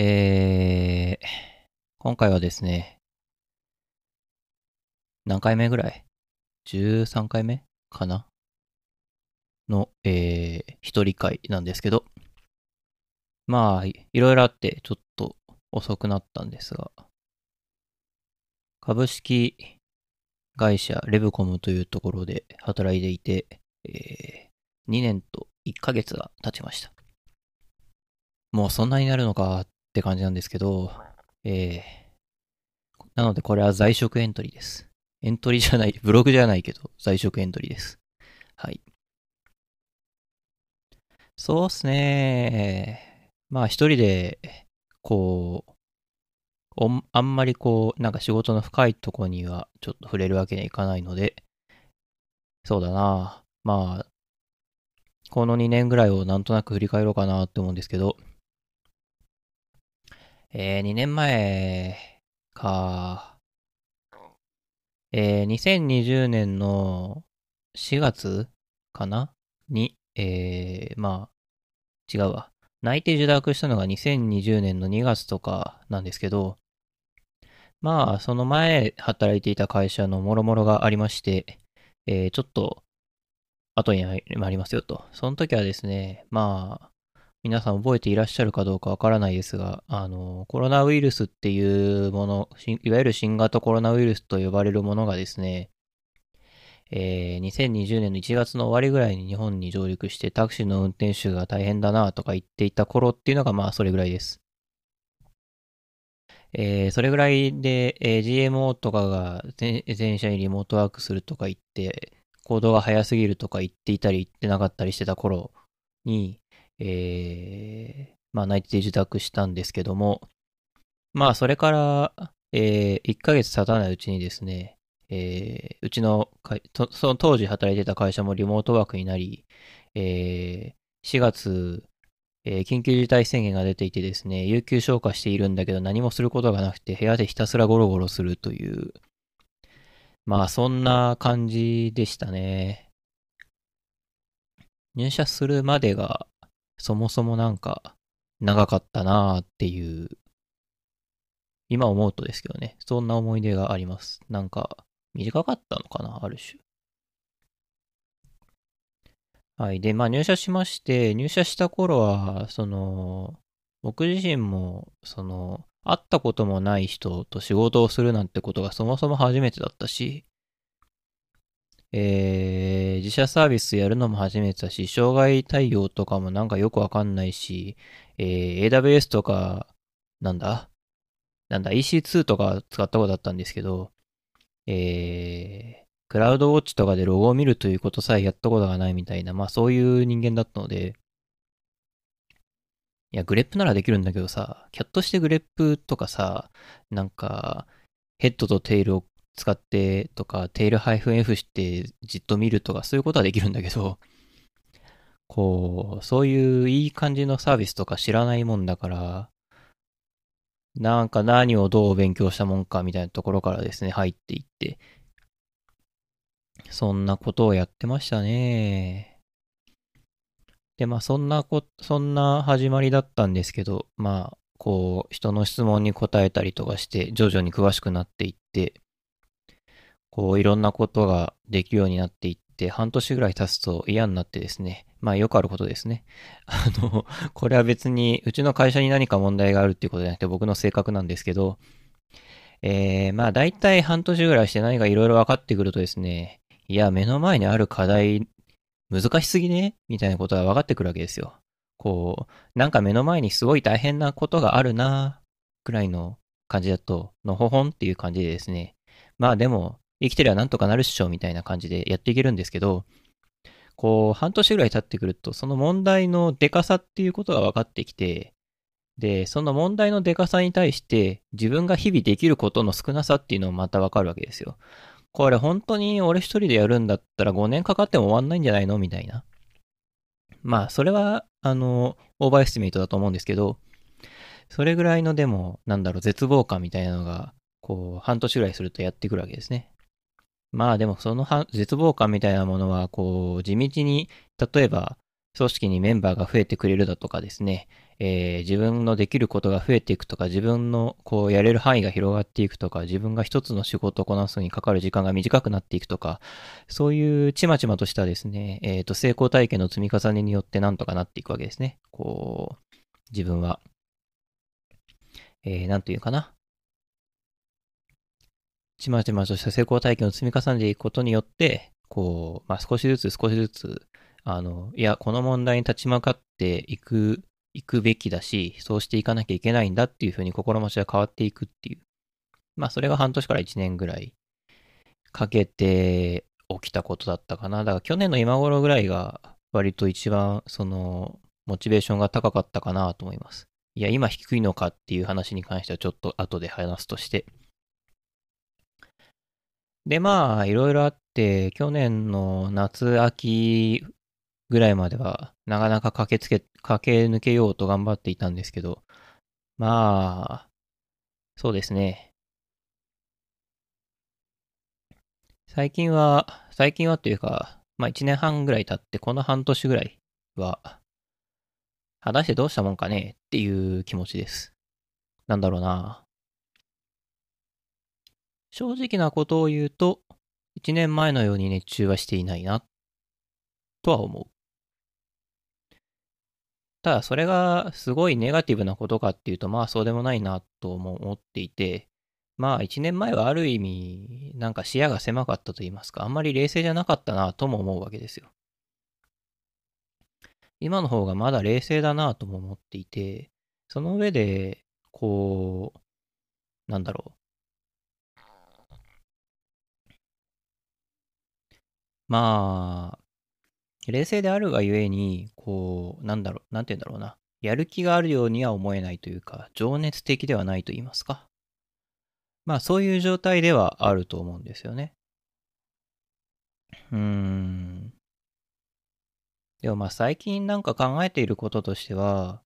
えー、今回はですね、何回目ぐらい ?13 回目かな？の、えー、一人会なんですけど、まあ、いろいろあって、ちょっと遅くなったんですが、株式会社レブコムというところで働いていて、えー、2年と1ヶ月が経ちました。もうそんなになるのかっって感じなんですけど、えー、なのでこれは在職エントリーです。エントリーじゃない、ブログじゃないけど、在職エントリーです。はい。そうっすね。まあ一人で、こう、あんまりこう、なんか仕事の深いとこにはちょっと触れるわけにはいかないので、そうだな。まあ、この2年ぐらいをなんとなく振り返ろうかなって思うんですけど、えー、2年前か、えー、2020年の4月かな？に、えー、まあ、違うわ。内定受諾したのが2020年の2月とかなんですけど、まあ、その前働いていた会社の諸々がありまして、えー、ちょっと後にありますよと。その時はですね、まあ、皆さん覚えていらっしゃるかどうかわからないですが、あの、コロナウイルスっていうもの、いわゆる新型コロナウイルスと呼ばれるものがですね、えー2020年の1月の終わりぐらいに日本に上陸してタクシーの運転手が大変だなとか言っていた頃っていうのがまあそれぐらいです。えーそれぐらいで、えー GMO とかが全社にリモートワークするとか言って、行動が早すぎるとか言っていたり言ってなかったりしてた頃に、えーまあ内定受託したんですけども、まあそれから、え1ヶ月経たないうちにですね、えーうちの、その当時働いてた会社もリモートワークになり、えー4月、えー緊急事態宣言が出ていてですね、有給消化しているんだけど何もすることがなくて部屋でひたすらゴロゴロするという、まあそんな感じでしたね。入社するまでがそもそもなんか長かったなーっていう、今思うとですけどね、そんな思い出があります。なんか短かったのかな、ある種。はい。で、まあ入社しまして、入社した頃は、その、僕自身も、その、会ったこともない人と仕事をするなんてことがそもそも初めてだったし、えー、自社サービスやるのも初めてだし、障害対応とかもなんかよくわかんないし、えー、AWS とか、なんだ？なんだ、EC2 とか使ったことあったんですけど、えー、クラウドウォッチとかでロゴを見るということさえやったことがないみたいな、まあそういう人間だったので、いや、グレップならできるんだけどさ、キャットしてグレップとかさ、なんか、ヘッドとテイルを使ってとか、テイル -f してじっと見るとか、そういうことはできるんだけど、こう、そういういい感じのサービスとか知らないもんだから、なんか何をどう勉強したもんかみたいなところからですね、入っていって、そんなことをやってましたね。で、まあそんなこ、そんな始まりだったんですけど、まあ、こう、人の質問に答えたりとかして、徐々に詳しくなっていって、こう、いろんなことができるようになっていって、半年ぐらい経つと嫌になってですね、まあよくあることですね。あの、これは別に、うちの会社に何か問題があるっていうことじゃなくて僕の性格なんですけど、えー、まあ大体半年ぐらいして何かいろいろ分かってくるとですね、いや、目の前にある課題、難しすぎね？みたいなことが分かってくるわけですよ。こう、なんか目の前にすごい大変なことがあるなくらいの感じだと、のほほんっていう感じでですね、まあでも、生きてりゃなんとかなるっしょみたいな感じでやっていけるんですけど、こう、半年ぐらい経ってくると、その問題のデカさっていうことが分かってきて、で、その問題のデカさに対して、自分が日々できることの少なさっていうのもまた分かるわけですよ。これ本当に俺一人でやるんだったら5年かかっても終わんないんじゃないのみたいな。まあ、それは、あの、 overestimate だと思うんですけど、それぐらいのでも、なんだろう、絶望感みたいなのが、こう、半年ぐらいするとやってくるわけですね。まあでもその絶望感みたいなものは、こう、地道に、例えば、組織にメンバーが増えてくれるだとかですね、えー、自分のできることが増えていくとか、自分のこうやれる範囲が広がっていくとか、自分が一つの仕事をこなすのにかかる時間が短くなっていくとか、そういうちまちまとしたですね、えっ、ー、と、成功体験の積み重ねによってなんとかなっていくわけですね。こう、自分は、えー、なんというかな。ちまちまとした成功体験を積み重ねていくことによって、こう、まあ、少しずつ少しずつ、あの、いや、この問題に立ち向かっていく行くべきだし、そうしていかなきゃいけないんだっていうふうに心持ちが変わっていくっていう。まあそれが半年から1年ぐらいかけて起きたことだったかな。だから去年の今頃ぐらいが割と一番そのモチベーションが高かったかなと思います。いや、今低いのかっていう話に関してはちょっと後で話すとして。で、まあ、いろいろあって、去年の夏、秋ぐらいまでは、なかなか駆けつけ、駆け抜けようと頑張っていたんですけど、まあ、そうですね。最近は、最近はというか、まあ一年半ぐらい経って、この半年ぐらいは、果たしてどうしたもんかねっていう気持ちです。なんだろうな。正直なことを言うと、一年前のように熱中はしていないな、とは思う。ただそれがすごいネガティブなことかっていうと、まあそうでもないなとも思っていて、まあ一年前はある意味、なんか視野が狭かったと言いますか、あんまり冷静じゃなかったなとも思うわけですよ。今の方がまだ冷静だなとも思っていて、その上で、こう、なんだろう。まあ、冷静であるがゆえに、こう、なんだろう、なんて言うんだろうな。やる気があるようには思えないというか、情熱的ではないと言いますか。まあ、そういう状態ではあると思うんですよね。うーん。でもまあ、最近なんか考えていることとしては、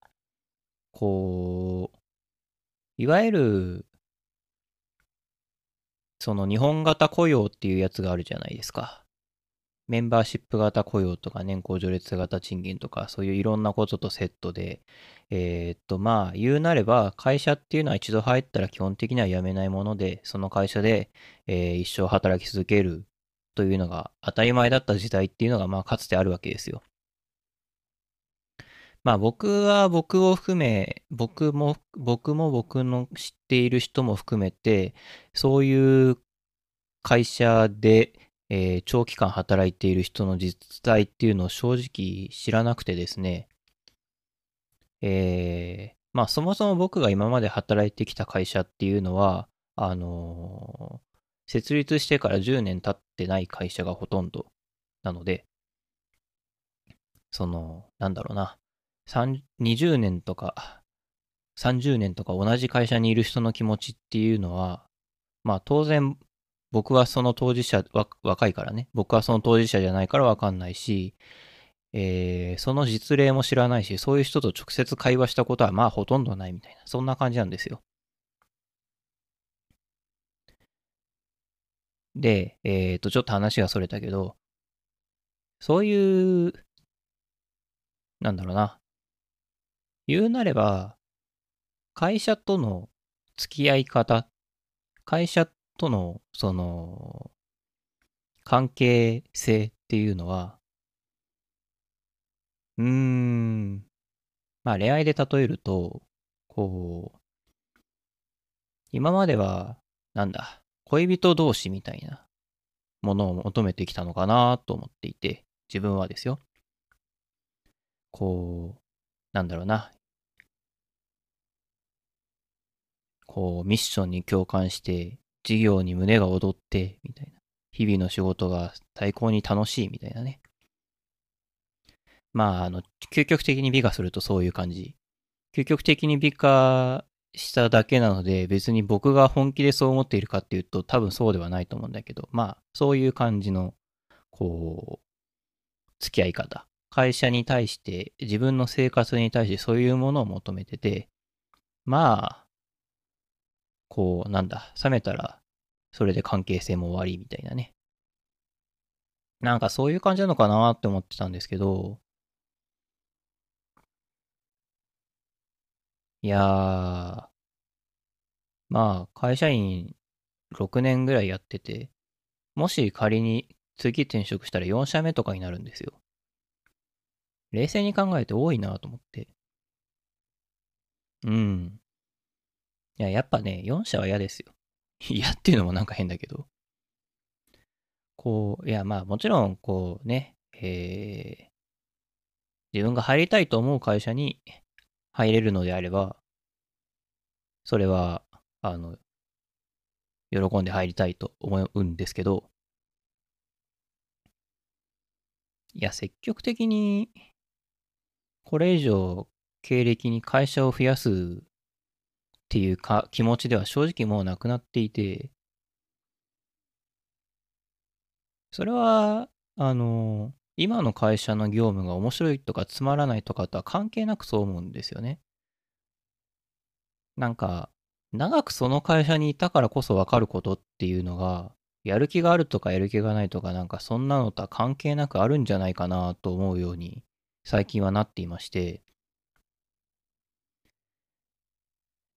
こう、いわゆる、その日本型雇用っていうやつがあるじゃないですか。メンバーシップ型雇用とか年功序列型賃金とかそういういろんなこととセットで、えー、っとまあ言うなれば会社っていうのは一度入ったら基本的には辞めないものでその会社で、えー、一生働き続けるというのが当たり前だった時代っていうのがまあかつてあるわけですよ。まあ僕は僕を含め、僕も、僕も僕の知っている人も含めて、そういう会社で、えー、長期間働いている人の実態っていうのを正直知らなくてですね、えー、まあそもそも僕が今まで働いてきた会社っていうのは、あのー、設立してから10年経ってない会社がほとんどなので、その、なんだろうな、20年とか30年とか同じ会社にいる人の気持ちっていうのは、まあ当然僕はその当事者、若いからね。僕はその当事者じゃないからわかんないし、えー、その実例も知らないし、そういう人と直接会話したことはまあほとんどないみたいな、そんな感じなんですよ。で、えっ、ー、と、ちょっと話がそれたけど、そういう、なんだろうな。言うなれば、会社との付き合い方、会社との、その、関係性っていうのは、うーん、まあ恋愛で例えると、こう、今までは、なんだ、恋人同士みたいなものを求めてきたのかなと思っていて、自分はですよ。こう、なんだろうな。こう、ミッションに共感して、事業に胸が躍って、みたいな。日々の仕事が最高に楽しいみたいなね。まあ、あの、究極的に美化するとそういう感じ。究極的に美化しただけなので、別に僕が本気でそう思っているかっていうと、多分そうではないと思うんだけど、まあ、そういう感じの、こう、付き合い方。会社に対して、自分の生活に対してそういうものを求めてて、まあ、こう、なんだ、冷めたら、それで関係性も終わりみたいなね。なんかそういう感じなのかなって思ってたんですけど、いやー、まあ、会社員6年ぐらいやってて、もし仮に次転職したら4社目とかになるんですよ。冷静に考えて多いなと思って。うん。いや、やっぱね、4社は嫌ですよ。嫌っていうのもなんか変だけど。こう、いや、まあもちろん、こうね、えー、自分が入りたいと思う会社に入れるのであれば、それは、あの、喜んで入りたいと思うんですけど、いや、積極的に、これ以上、経歴に会社を増やすっていうか気持ちでは正直もうなくなっていて、それは、あの、今の会社の業務が面白いとかつまらないとかとは関係なくそう思うんですよね。なんか、長くその会社にいたからこそわかることっていうのが、やる気があるとかやる気がないとかなんかそんなのとは関係なくあるんじゃないかなと思うように最近はなっていまして、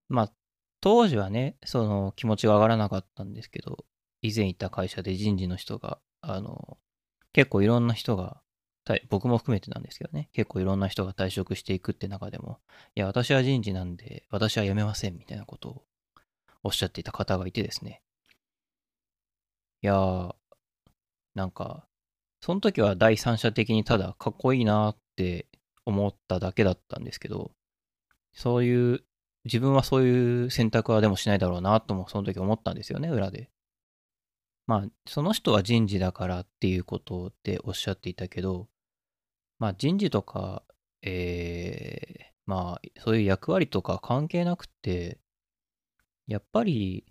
まあ、当時はね、その気持ちが上がらなかったんですけど、以前いた会社で人事の人が、あの、結構いろんな人が、僕も含めてなんですけどね、結構いろんな人が退職していくって中でも、いや、私は人事なんで、私は辞めませんみたいなことをおっしゃっていた方がいてですね。いやー、なんか、その時は第三者的にただかっこいいなって思っただけだったんですけど、そういう自分はそういう選択はでもしないだろうなともその時思ったんですよね、裏で。まあ、その人は人事だからっていうことでおっしゃっていたけど、まあ人事とか、えー、まあそういう役割とか関係なくて、やっぱり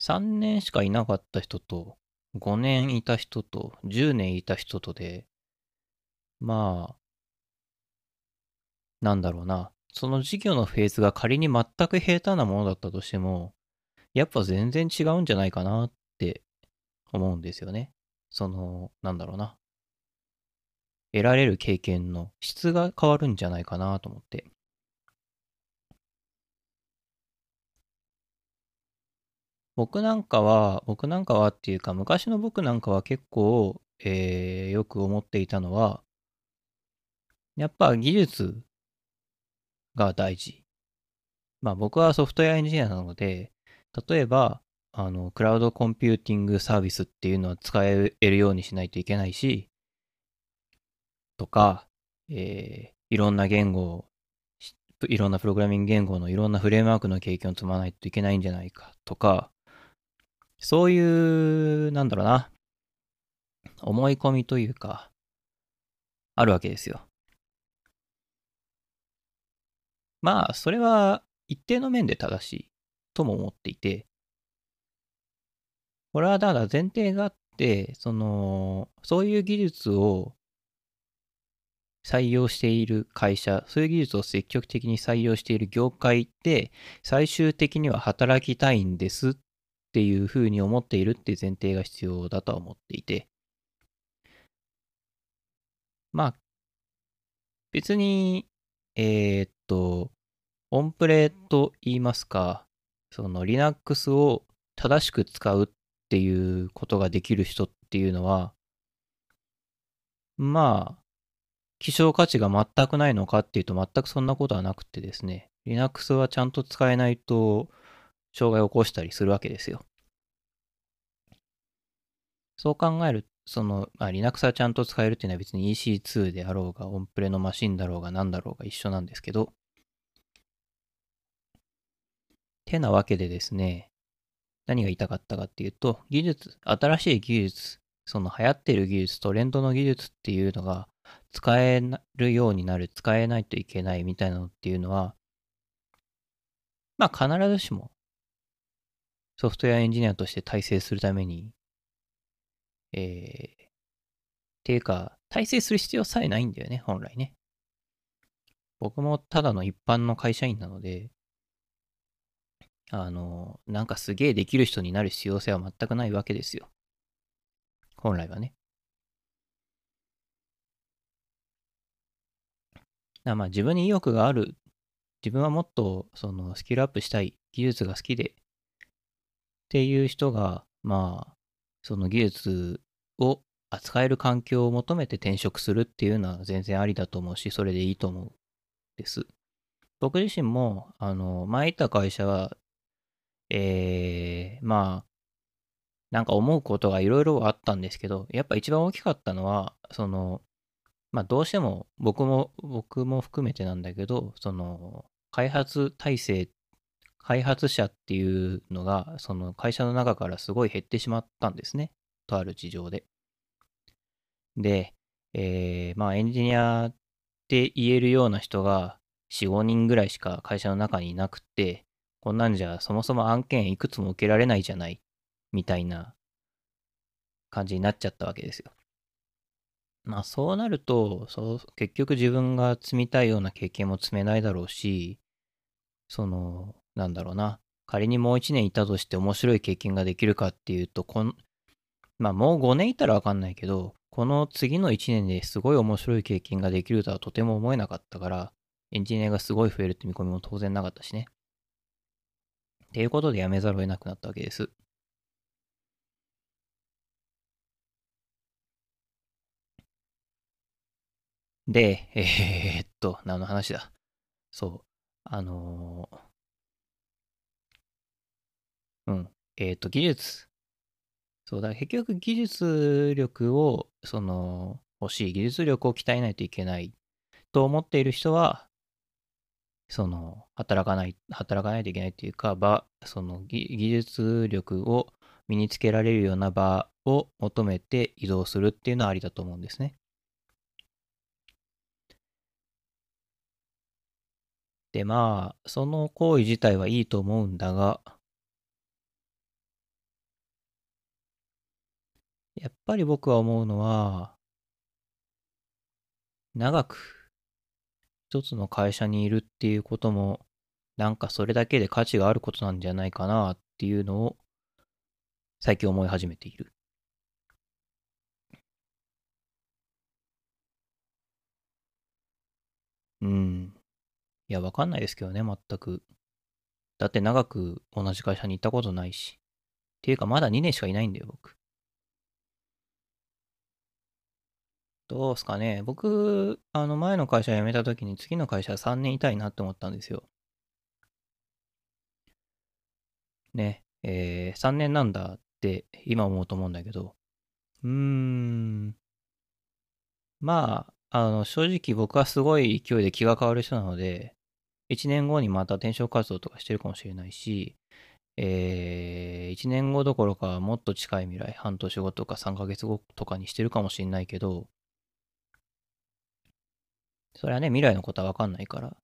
3年しかいなかった人と、5年いた人と、10年いた人とで、まあ、なんだろうな。その事業のフェーズが仮に全く平坦なものだったとしても、やっぱ全然違うんじゃないかなって思うんですよね。その、なんだろうな。得られる経験の質が変わるんじゃないかなと思って。僕なんかは、僕なんかはっていうか、昔の僕なんかは結構、えー、よく思っていたのは、やっぱ技術が大事。まあ僕はソフトウェアエンジニアなので、例えば、あの、クラウドコンピューティングサービスっていうのは使えるようにしないといけないし、とか、えー、いろんな言語をいろんなプログラミング言語のいろんなフレームワークの経験を積まないといけないんじゃないかとか、そういう、なんだろうな、思い込みというか、あるわけですよ。まあ、それは一定の面で正しいとも思っていて、これはただ前提があって、その、そういう技術を採用している会社、そういう技術を積極的に採用している業界で、最終的には働きたいんですっていうふうに思っているっていう前提が必要だとは思っていて、まあ、別に、えー、っと、オンプレと言いますか、その Linux を正しく使うっていうことができる人っていうのは、まあ、希少価値が全くないのかっていうと全くそんなことはなくてですね、Linux はちゃんと使えないと障害を起こしたりするわけですよ。そう考える、その、まあ、Linux はちゃんと使えるっていうのは別に EC2 であろうが、オンプレのマシンだろうが何だろうが一緒なんですけど、てなわけでですね、何が言いたかったかっていうと、技術、新しい技術、その流行ってる技術、トレンドの技術っていうのが使えるようになる、使えないといけないみたいなのっていうのは、まあ必ずしもソフトウェアエンジニアとして体制するために、えー、っていうか、体制する必要さえないんだよね、本来ね。僕もただの一般の会社員なので、あの、なんかすげえできる人になる必要性は全くないわけですよ。本来はね。まあ自分に意欲がある自分はもっとそのスキルアップしたい、技術が好きでっていう人が、まあ、その技術を扱える環境を求めて転職するっていうのは全然ありだと思うし、それでいいと思うです。僕自身も、あの、前行った会社は、えー、まあ、なんか思うことがいろいろあったんですけど、やっぱ一番大きかったのは、その、まあどうしても僕も、僕も含めてなんだけど、その、開発体制、開発者っていうのが、その会社の中からすごい減ってしまったんですね。とある事情で。で、えー、まあエンジニアって言えるような人が4、5人ぐらいしか会社の中にいなくて、こんなんじゃそもそも案件いくつも受けられないじゃないみたいな感じになっちゃったわけですよ。まあそうなると、そう結局自分が積みたいような経験も積めないだろうし、その、なんだろうな、仮にもう1年いたとして面白い経験ができるかっていうと、こんまあもう5年いたらわかんないけど、この次の1年ですごい面白い経験ができるとはとても思えなかったから、エンジニアがすごい増えるって見込みも当然なかったしね。っていうことで辞めざるを得なくなったわけです。で、えー、っと、何の話だ？そう。あのー、うん。えー、っと、技術。そうだ、結局技術力を、その、欲しい、技術力を鍛えないといけないと思っている人は、その、働かない、働かないといけないっていうか、場、その技術力を身につけられるような場を求めて移動するっていうのはありだと思うんですね。で、まあ、その行為自体はいいと思うんだが、やっぱり僕は思うのは、長く一つの会社にいるっていうことも、なんかそれだけで価値があることなんじゃないかなっていうのを最近思い始めている。うん。いや、わかんないですけどね、全く。だって長く同じ会社に行ったことないし。っていうか、まだ2年しかいないんだよ、僕。どうすかね。僕、あの、前の会社辞めた時に次の会社3年いたいなって思ったんですよ。ね。えー、3年なんだって今思うと思うんだけど。うーん。まあ、あの、正直僕はすごい勢いで気が変わる人なので、1年後にまた転職活動とかしてるかもしれないし、えー、1年後どころかもっと近い未来、半年後とか3ヶ月後とかにしてるかもしれないけど、それはね、未来のことはわかんないから、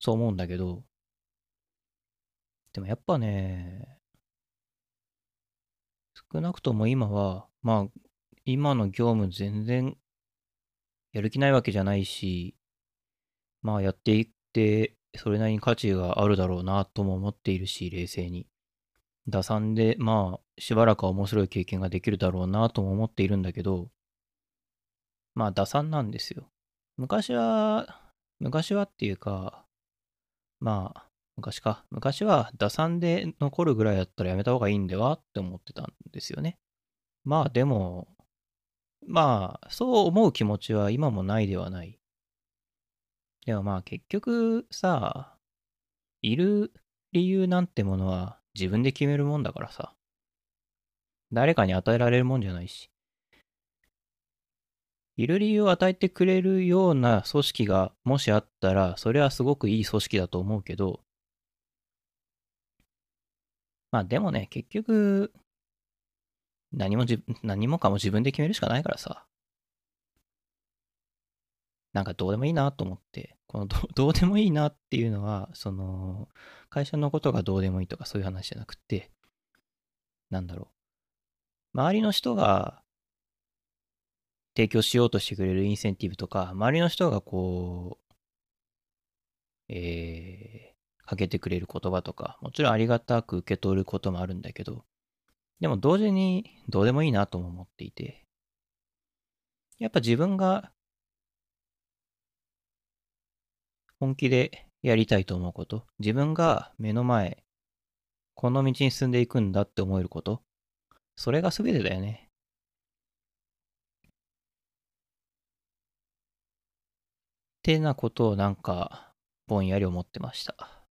そう思うんだけど、でもやっぱね、少なくとも今は、まあ、今の業務全然やる気ないわけじゃないし、まあやっていって、それなりに価値があるだろうなとも思っているし、冷静に。打算で、まあ、しばらくは面白い経験ができるだろうなとも思っているんだけど、まあ、打算なんですよ。昔は、昔はっていうか、まあ、昔か。昔は打算で残るぐらいだったらやめた方がいいんではって思ってたんですよね。まあでも、まあ、そう思う気持ちは今もないではない。でもまあ結局さ、いる理由なんてものは自分で決めるもんだからさ。誰かに与えられるもんじゃないし。いる理由を与えてくれるような組織がもしあったら、それはすごくいい組織だと思うけど、まあでもね、結局、何もじ、何もかも自分で決めるしかないからさ。なんかどうでもいいなと思って、このど どうでもいいなっていうのは、その、会社のことがどうでもいいとかそういう話じゃなくて、なんだろう。周りの人が提供しようとしてくれるインセンティブとか、周りの人がこう、えー、かけてくれる言葉とか、もちろんありがたく受け取ることもあるんだけど、でも同時にどうでもいいなとも思っていて、やっぱ自分が本気でやりたいと思うこと、自分が目の前、この道に進んでいくんだって思えること、それが全てだよね。てなことをなんか、ぼんやり思ってました。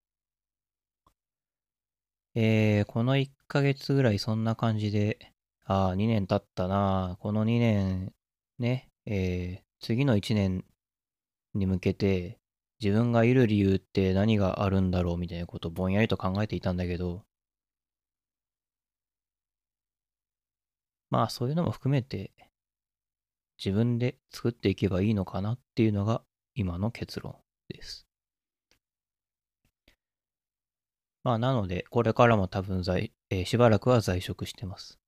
えー、この1ヶ月ぐらいそんな感じで、ああ、2年経ったなこの2年、ね、えー、次の1年に向けて、自分がいる理由って何があるんだろうみたいなことをぼんやりと考えていたんだけど、まあそういうのも含めて自分で作っていけばいいのかなっていうのが今の結論です。まあなので、これからも多分在、えー、しばらくは在職してます。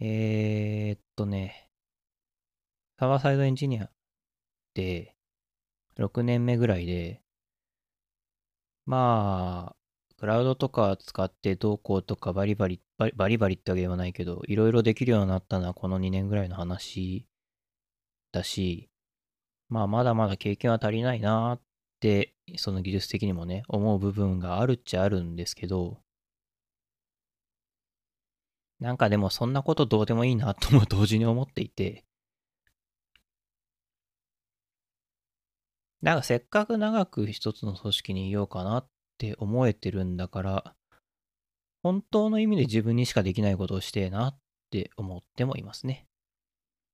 えー、っとね、サーバーサイドエンジニアって6年目ぐらいで、まあ、クラウドとか使ってどうこうとかバリバリ、バリバリってわけではないけど、いろいろできるようになったのはこの2年ぐらいの話だし、まあまだまだ経験は足りないなって、その技術的にもね、思う部分があるっちゃあるんですけど、なんかでもそんなことどうでもいいなとも同時に思っていて、なんかせっかく長く一つの組織にいようかなって思えてるんだから、本当の意味で自分にしかできないことをしてえなって思ってもいますね。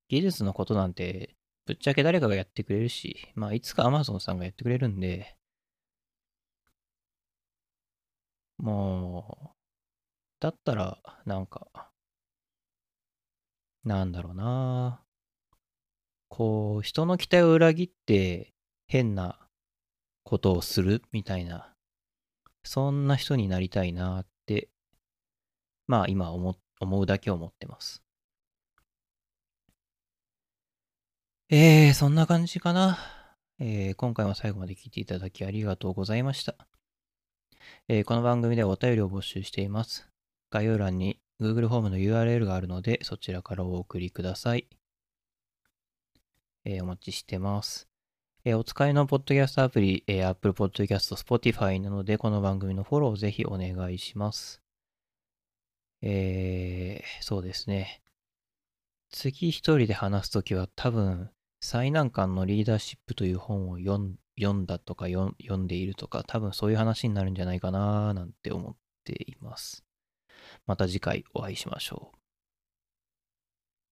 技術のことなんて、ぶっちゃけ誰かがやってくれるし、まあいつか Amazon さんがやってくれるんで、もう、だったら、なんか、なんだろうなこう、人の期待を裏切って、変なことをするみたいな、そんな人になりたいなって、まあ今思思うだけ思ってます。えー、そんな感じかな。えー、今回も最後まで聞いていただきありがとうございました。えー、この番組ではお便りを募集しています。概要欄に Google ホームの URL があるので、そちらからお送りください。えー、お待ちしてます。えー、お使いのポッドキャストアプリ、えー、Apple Podcast、Spotify なので、この番組のフォローをぜひお願いします。えー、そうですね。次一人で話すときは多分、最難関のリーダーシップという本を読んだとか読んでいるとか、多分そういう話になるんじゃないかななんて思っています。また次回お会いしましょう。